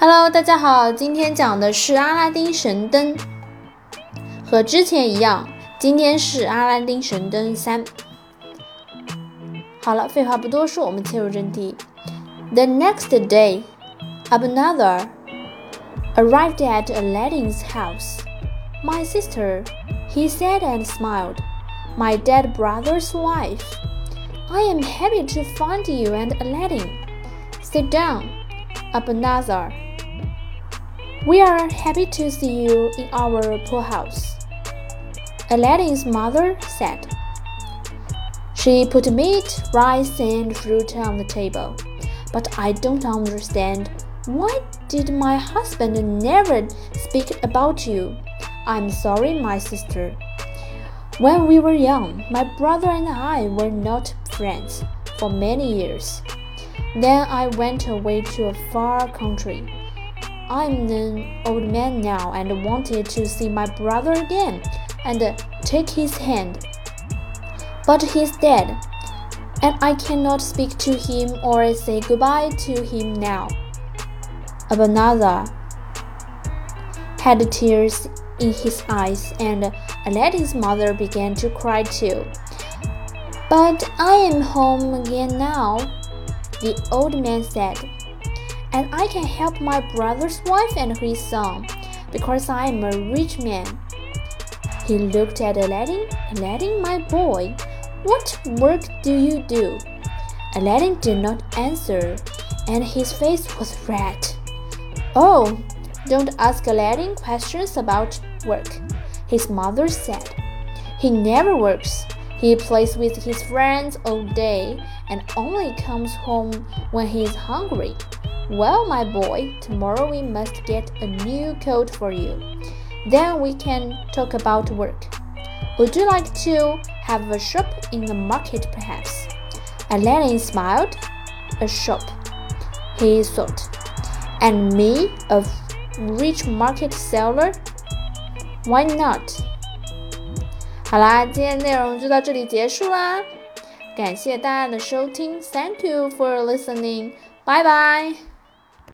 Hello，大家好，今天讲的是阿拉丁神灯，和之前一样，今天是阿拉丁神灯三。好了，废话不多说，我们切入正题。The next day, Abanazar arrived at Aladdin's house. My sister, he said and smiled. My dead brother's wife. I am happy to find you and Aladdin. Sit down, Abanazar. We are happy to see you in our poor house. Aladdin's mother said. She put meat, rice, and fruit on the table. But I don't understand. Why did my husband never speak about you? I'm sorry, my sister. When we were young, my brother and I were not friends for many years. Then I went away to a far country. I'm an old man now and wanted to see my brother again and take his hand. But he's dead, and I cannot speak to him or say goodbye to him now. Abanazar had tears in his eyes, and Aladdin's mother began to cry too. But I am home again now, the old man said and I can help my brother's wife and his son because I am a rich man. He looked at Aladdin. Aladdin, my boy, what work do you do? Aladdin did not answer, and his face was red. Oh, don't ask Aladdin questions about work, his mother said. He never works. He plays with his friends all day and only comes home when he is hungry. Well, my boy, tomorrow we must get a new coat for you. Then we can talk about work. Would you like to have a shop in the market, perhaps? Aladdin smiled. A shop, he thought. And me, a rich market seller? Why not? 好啦，今天内容就到这里结束啦，感谢大家的收听，Thank you for listening，拜拜。